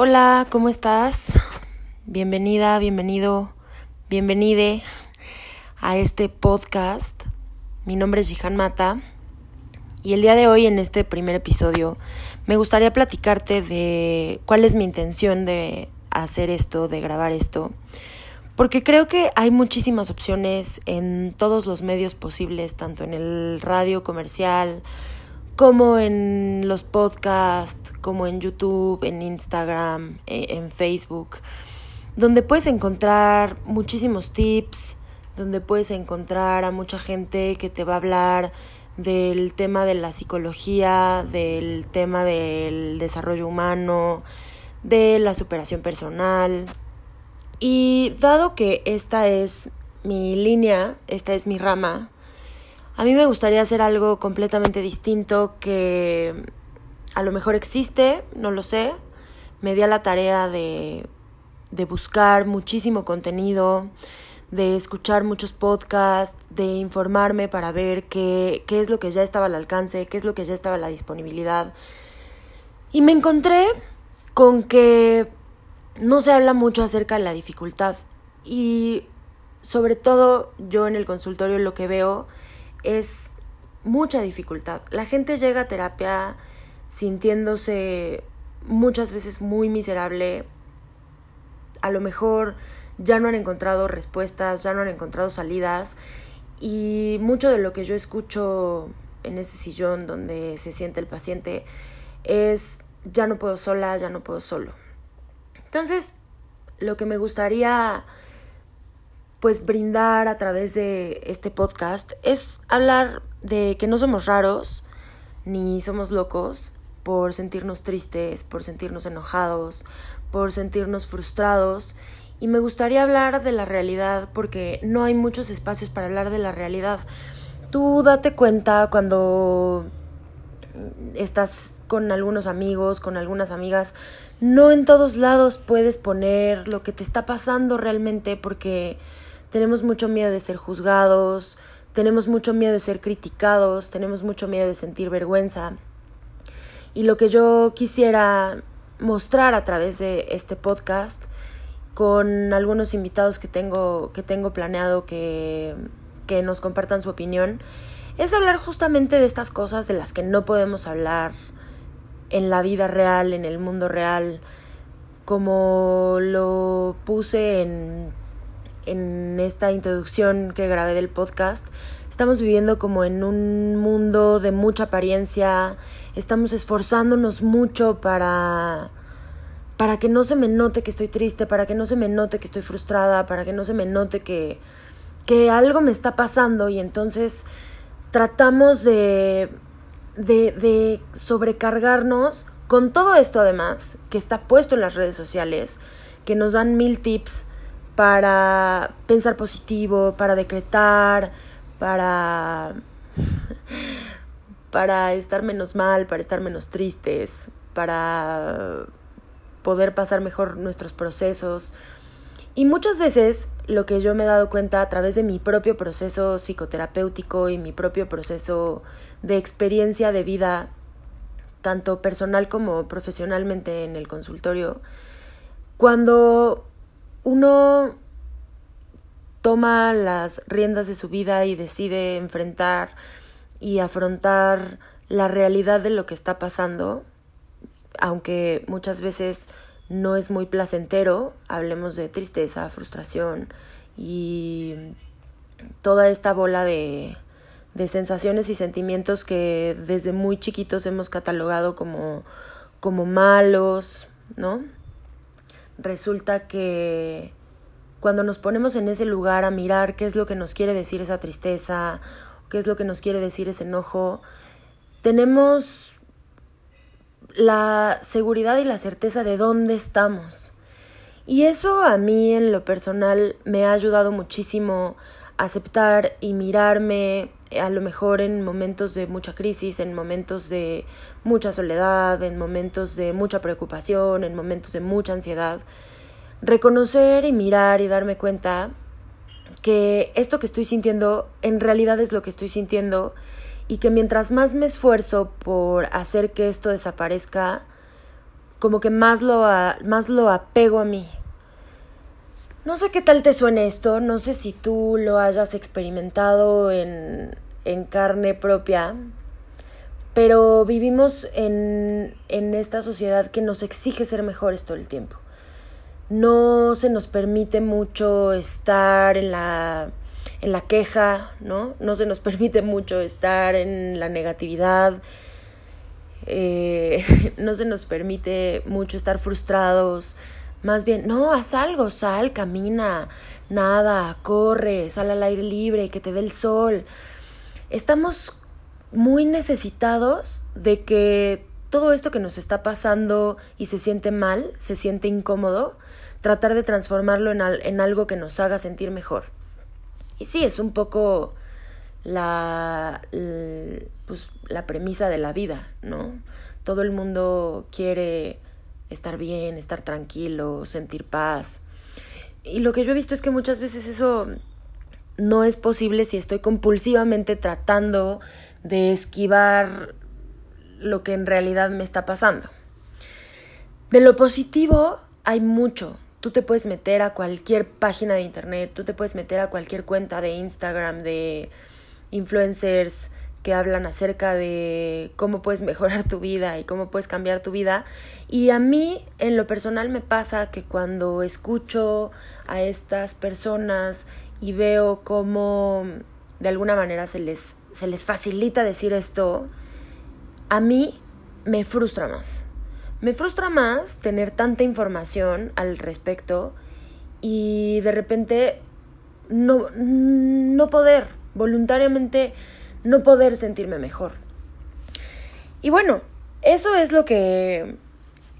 Hola, ¿cómo estás? Bienvenida, bienvenido, bienvenide a este podcast. Mi nombre es Jihan Mata y el día de hoy en este primer episodio me gustaría platicarte de cuál es mi intención de hacer esto, de grabar esto, porque creo que hay muchísimas opciones en todos los medios posibles, tanto en el radio comercial, como en los podcasts, como en YouTube, en Instagram, e, en Facebook, donde puedes encontrar muchísimos tips, donde puedes encontrar a mucha gente que te va a hablar del tema de la psicología, del tema del desarrollo humano, de la superación personal. Y dado que esta es mi línea, esta es mi rama, a mí me gustaría hacer algo completamente distinto que a lo mejor existe, no lo sé. Me di a la tarea de, de buscar muchísimo contenido, de escuchar muchos podcasts, de informarme para ver qué, qué es lo que ya estaba al alcance, qué es lo que ya estaba a la disponibilidad. Y me encontré con que no se habla mucho acerca de la dificultad. Y sobre todo yo en el consultorio lo que veo es mucha dificultad. La gente llega a terapia sintiéndose muchas veces muy miserable. A lo mejor ya no han encontrado respuestas, ya no han encontrado salidas. Y mucho de lo que yo escucho en ese sillón donde se siente el paciente es ya no puedo sola, ya no puedo solo. Entonces, lo que me gustaría pues brindar a través de este podcast es hablar de que no somos raros ni somos locos por sentirnos tristes, por sentirnos enojados, por sentirnos frustrados y me gustaría hablar de la realidad porque no hay muchos espacios para hablar de la realidad. Tú date cuenta cuando estás con algunos amigos, con algunas amigas, no en todos lados puedes poner lo que te está pasando realmente porque tenemos mucho miedo de ser juzgados, tenemos mucho miedo de ser criticados, tenemos mucho miedo de sentir vergüenza. Y lo que yo quisiera mostrar a través de este podcast con algunos invitados que tengo, que tengo planeado que, que nos compartan su opinión, es hablar justamente de estas cosas de las que no podemos hablar en la vida real, en el mundo real, como lo puse en en esta introducción que grabé del podcast, estamos viviendo como en un mundo de mucha apariencia, estamos esforzándonos mucho para para que no se me note que estoy triste, para que no se me note que estoy frustrada, para que no se me note que que algo me está pasando. Y entonces tratamos de de, de sobrecargarnos con todo esto además que está puesto en las redes sociales, que nos dan mil tips para pensar positivo, para decretar, para para estar menos mal, para estar menos tristes, para poder pasar mejor nuestros procesos. Y muchas veces lo que yo me he dado cuenta a través de mi propio proceso psicoterapéutico y mi propio proceso de experiencia de vida, tanto personal como profesionalmente en el consultorio, cuando uno toma las riendas de su vida y decide enfrentar y afrontar la realidad de lo que está pasando, aunque muchas veces no es muy placentero, hablemos de tristeza, frustración y toda esta bola de, sensaciones y sentimientos que desde muy chiquitos hemos catalogado como, como malos, ¿no? Resulta que cuando nos ponemos en ese lugar a mirar qué es lo que nos quiere decir esa tristeza, qué es lo que nos quiere decir ese enojo, tenemos la seguridad y la certeza de dónde estamos. Y eso a mí en lo personal me ha ayudado muchísimo aceptar y mirarme a lo mejor en momentos de mucha crisis, en momentos de mucha soledad, en momentos de mucha preocupación, en momentos de mucha ansiedad, reconocer y mirar y darme cuenta que esto que estoy sintiendo en realidad es lo que estoy sintiendo y que mientras más me esfuerzo por hacer que esto desaparezca, como que más lo, más lo apego a mí. No sé qué tal te suene esto, no sé si tú lo hayas experimentado en, en carne propia, pero vivimos en, en esta sociedad que nos exige ser mejores todo el tiempo. No se nos permite mucho estar en la, en la queja, ¿no? No se nos permite mucho estar en la negatividad. Eh, no se nos permite mucho estar frustrados. Más bien, no, haz algo, sal, camina, nada, corre, sal al aire libre, que te dé el sol. Estamos muy necesitados de que todo esto que nos está pasando y se siente mal, se siente incómodo, tratar de transformarlo en, en algo que nos haga sentir mejor. Y sí, es un poco la, pues, la premisa de la vida, ¿no? Todo el mundo quiere estar bien, estar tranquilo, sentir paz. Y lo que yo he visto es que muchas veces eso no es posible si estoy compulsivamente tratando de esquivar lo que en realidad me está pasando. De lo positivo hay mucho. Tú te puedes meter a cualquier página de internet, tú te puedes meter a cualquier cuenta de Instagram de influencers que hablan acerca de cómo puedes mejorar tu vida y cómo puedes cambiar tu vida. Y a mí, en lo personal, me pasa que cuando escucho a estas personas y veo cómo de alguna manera se les, se les facilita decir esto, a mí me frustra más. Me frustra más tener tanta información al respecto y de repente no, no poder, voluntariamente no poder sentirme mejor. Y bueno, eso es lo que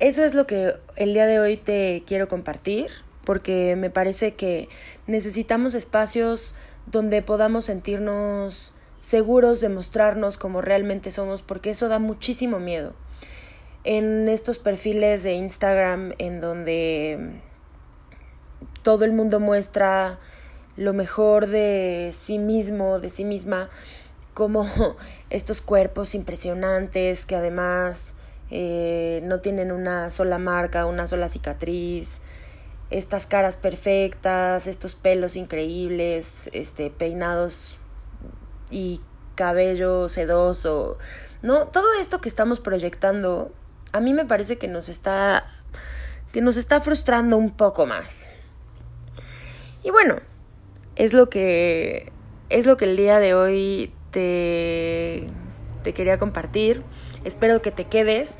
eso es lo que el día de hoy te quiero compartir porque me parece que necesitamos espacios donde podamos sentirnos seguros de mostrarnos como realmente somos, porque eso da muchísimo miedo. En estos perfiles de Instagram en donde todo el mundo muestra lo mejor de sí mismo, de sí misma, como estos cuerpos impresionantes que además eh, no tienen una sola marca, una sola cicatriz, estas caras perfectas, estos pelos increíbles, este, peinados y cabello sedoso, ¿no? Todo esto que estamos proyectando, a mí me parece que nos está, que nos está frustrando un poco más. Y bueno, es lo que, es lo que el día de hoy te, quería compartir. Espero que te quedes.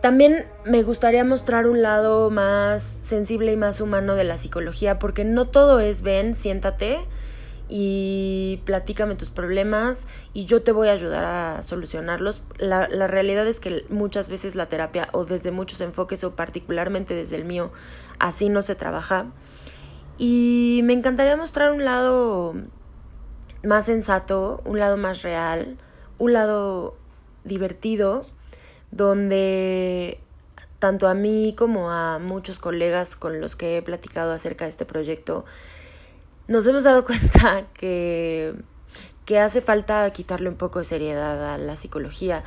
También me gustaría mostrar un lado más sensible y más humano de la psicología, porque no todo es ven, siéntate y platícame tus problemas y yo te voy a ayudar a solucionarlos. La realidad es que muchas veces la terapia, o desde muchos enfoques, o particularmente desde el mío, así no se trabaja. Y me encantaría mostrar un lado más sensato, un lado más real, un lado divertido donde tanto a mí como a muchos colegas con los que he platicado acerca de este proyecto, nos hemos dado cuenta que, que hace falta quitarle un poco de seriedad a la psicología.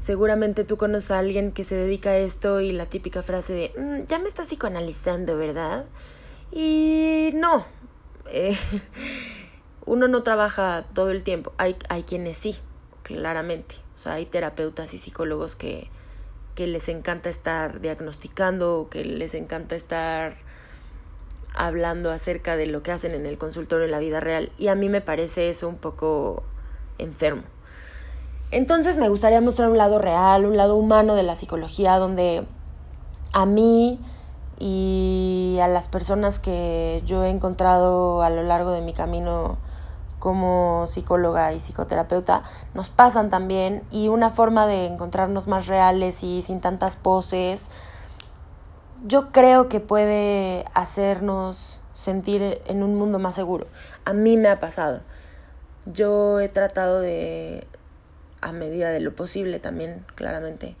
Seguramente tú conoces a alguien que se dedica a esto y la típica frase de, mm, ya me estás psicoanalizando, ¿verdad? Y no, eh, uno no trabaja todo el tiempo, hay, hay quienes sí, claramente. O sea, hay terapeutas y psicólogos que, que les encanta estar diagnosticando, que les encanta estar hablando acerca de lo que hacen en el consultorio en la vida real. Y a mí me parece eso un poco enfermo. Entonces me gustaría mostrar un lado real, un lado humano de la psicología, donde a mí y a las personas que yo he encontrado a lo largo de mi camino como psicóloga y psicoterapeuta nos pasan también y una forma de encontrarnos más reales y sin tantas poses, yo creo que puede hacernos sentir en un mundo más seguro. A mí me ha pasado. Yo he tratado de, a medida de lo posible también, claramente,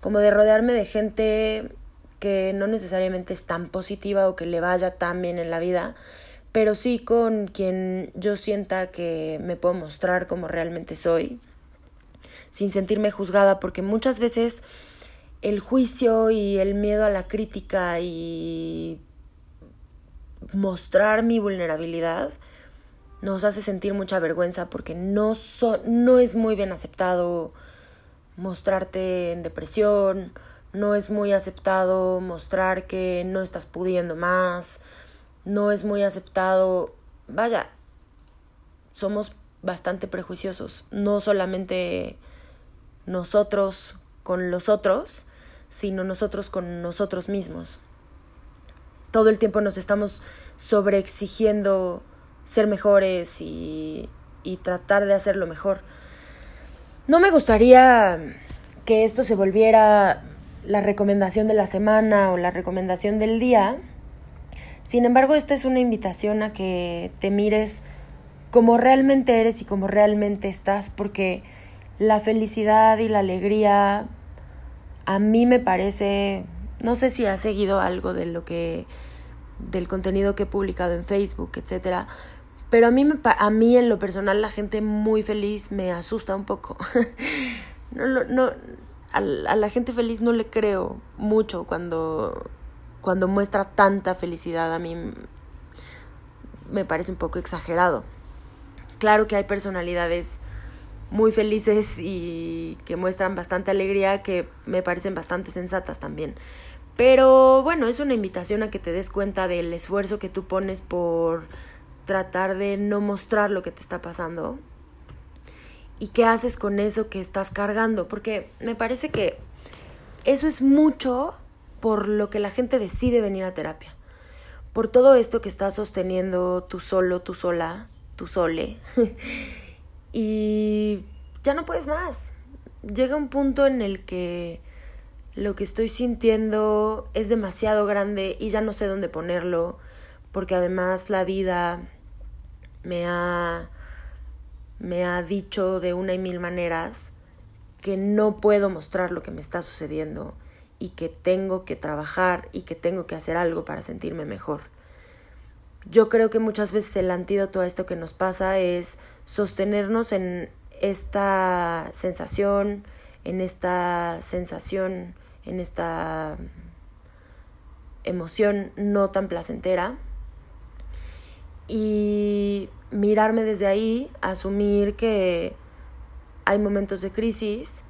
como de rodearme de gente que no necesariamente es tan positiva o que le vaya tan bien en la vida, pero sí con quien yo sienta que me puedo mostrar como realmente soy, sin sentirme juzgada, porque muchas veces el juicio y el miedo a la crítica y mostrar mi vulnerabilidad nos hace sentir mucha vergüenza porque no, no es muy bien aceptado mostrarte en depresión, no es muy aceptado mostrar que no estás pudiendo más, no es muy aceptado, vaya, somos bastante prejuiciosos, no solamente nosotros con los otros, sino nosotros con nosotros mismos. Todo el tiempo nos estamos sobreexigiendo ser mejores y, y tratar de hacerlo mejor. No me gustaría que esto se volviera la recomendación de la semana o la recomendación del día. Sin embargo, esta es una invitación a que te mires como realmente eres y como realmente estás, porque la felicidad y la alegría a mí me parece, no sé si has seguido algo de lo que del contenido que he publicado en Facebook, etcétera, pero a mí me, a mí en lo personal la gente muy feliz me asusta un poco. no, no a, la gente feliz no le creo mucho cuando cuando muestra tanta felicidad a mí me parece un poco exagerado. Claro que hay personalidades muy felices y que muestran bastante alegría que me parecen bastante sensatas también. Pero bueno, es una invitación a que te des cuenta del esfuerzo que tú pones por tratar de no mostrar lo que te está pasando. ¿Y qué haces con eso que estás cargando? Porque me parece que eso es mucho por lo que la gente decide venir a terapia. Por todo esto que estás sosteniendo tú solo, tú sola, tu sole. y ya no puedes más. Llega un punto en el que lo que estoy sintiendo es demasiado grande y ya no sé dónde ponerlo, porque además la vida me ha me ha dicho de una y mil maneras que no puedo mostrar lo que me está sucediendo y que tengo que trabajar y que tengo que hacer algo para sentirme mejor. Yo creo que muchas veces el antídoto a esto que nos pasa es sostenernos en esta sensación, en esta sensación, en esta emoción no tan placentera y mirarme desde ahí, asumir que hay momentos de crisis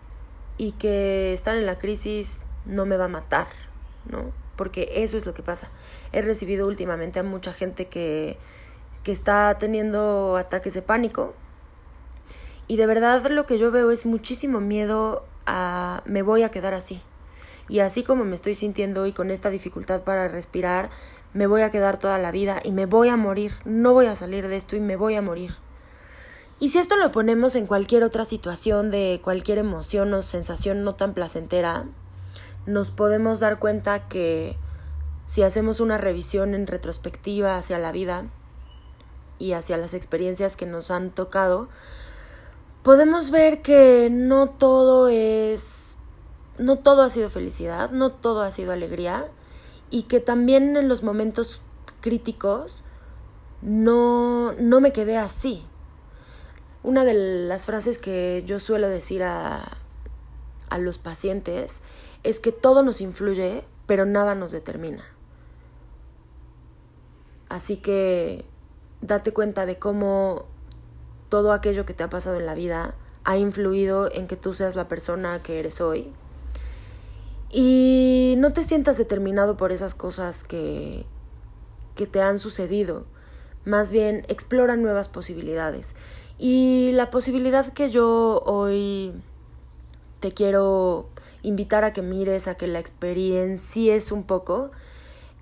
y que estar en la crisis no me va a matar, ¿no? Porque eso es lo que pasa he recibido últimamente a mucha gente que, que está teniendo ataques de pánico. Y de verdad lo que yo veo es muchísimo miedo a me voy a quedar así. Y así como me estoy sintiendo y con esta dificultad para respirar, me voy a quedar toda la vida y me voy a morir. No voy a salir de esto y me voy a morir. Y si esto lo ponemos en cualquier otra situación de cualquier emoción o sensación no tan placentera, nos podemos dar cuenta que si hacemos una revisión en retrospectiva hacia la vida y hacia las experiencias que nos han tocado, podemos ver que no todo es, no todo ha sido felicidad, no todo ha sido alegría y que también en los momentos críticos no, no me quedé así. Una de las frases que yo suelo decir a, a los pacientes es que todo nos influye, pero nada nos determina. Así que date cuenta de cómo todo aquello que te ha pasado en la vida ha influido en que tú seas la persona que eres hoy. Y no te sientas determinado por esas cosas que, que te han sucedido. Más bien, explora nuevas posibilidades. Y la posibilidad que yo hoy te quiero invitar a que mires, a que la experiencies un poco,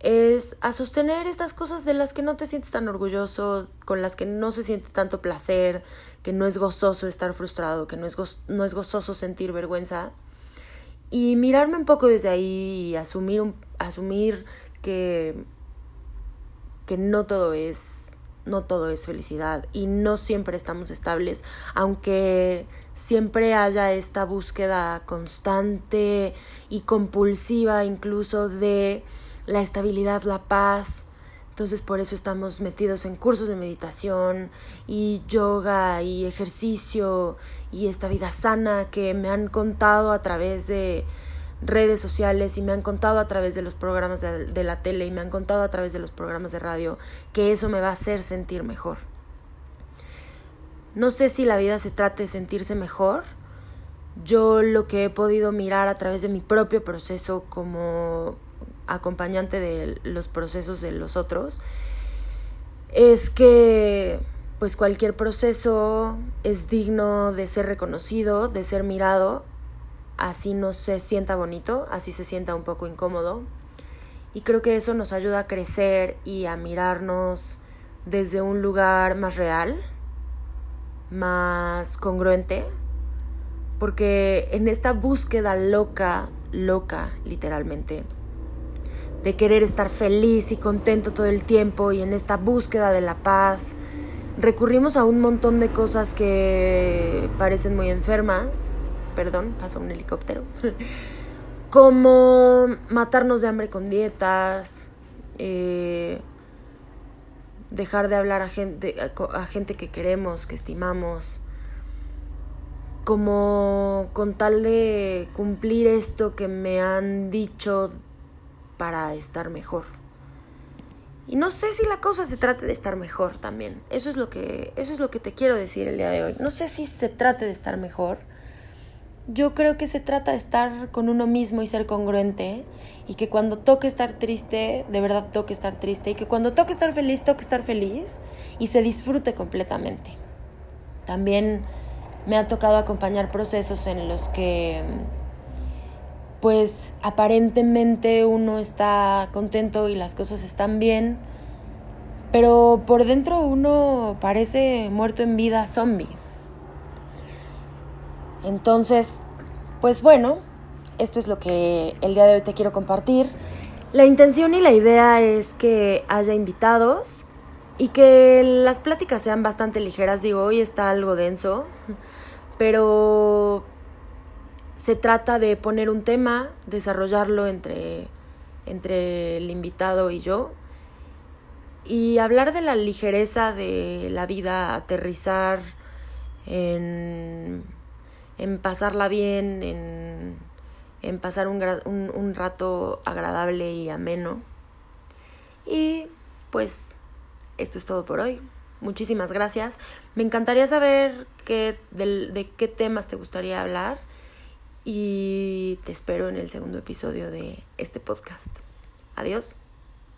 es a sostener estas cosas de las que no te sientes tan orgulloso, con las que no se siente tanto placer, que no es gozoso estar frustrado, que no es, no es gozoso sentir vergüenza. Y mirarme un poco desde ahí y asumir, asumir que, que no todo es no todo es felicidad y no siempre estamos estables, aunque siempre haya esta búsqueda constante y compulsiva incluso de la estabilidad, la paz. Entonces por eso estamos metidos en cursos de meditación y yoga y ejercicio y esta vida sana que me han contado a través de, redes sociales y me han contado a través de los programas de, de, la tele y me han contado a través de los programas de radio que eso me va a hacer sentir mejor. No sé si la vida se trate de sentirse mejor. Yo lo que he podido mirar a través de mi propio proceso como acompañante de los procesos de los otros es que pues cualquier proceso es digno de ser reconocido, de ser mirado, así no se sienta bonito, así se sienta un poco incómodo. Y creo que eso nos ayuda a crecer y a mirarnos desde un lugar más real, más congruente, porque en esta búsqueda loca, loca literalmente, de querer estar feliz y contento todo el tiempo y en esta búsqueda de la paz, recurrimos a un montón de cosas que parecen muy enfermas. Perdón, pasó un helicóptero. Como matarnos de hambre con dietas, eh, dejar de hablar a gente, a gente que queremos, que estimamos, como con tal de cumplir esto que me han dicho para estar mejor. Y no sé si la cosa se trate de estar mejor también. Eso es lo que eso es lo que te quiero decir el día de hoy. No sé si se trate de estar mejor. Yo creo que se trata de estar con uno mismo y ser congruente y que cuando toque estar triste, de verdad toque estar triste y que cuando toque estar feliz, toque estar feliz y se disfrute completamente. También me ha tocado acompañar procesos en los que pues aparentemente uno está contento y las cosas están bien, pero por dentro uno parece muerto en vida zombie. Entonces, pues bueno, esto es lo que el día de hoy te quiero compartir. La intención y la idea es que haya invitados y que las pláticas sean bastante ligeras. Digo, hoy está algo denso, pero se trata de poner un tema, desarrollarlo entre, entre el invitado y yo y hablar de la ligereza de la vida, aterrizar en, en pasarla bien, en, en pasar un, un, un, rato agradable y ameno. Y pues esto es todo por hoy. Muchísimas gracias. Me encantaría saber qué, de, de qué temas te gustaría hablar y te espero en el segundo episodio de este podcast. Adiós.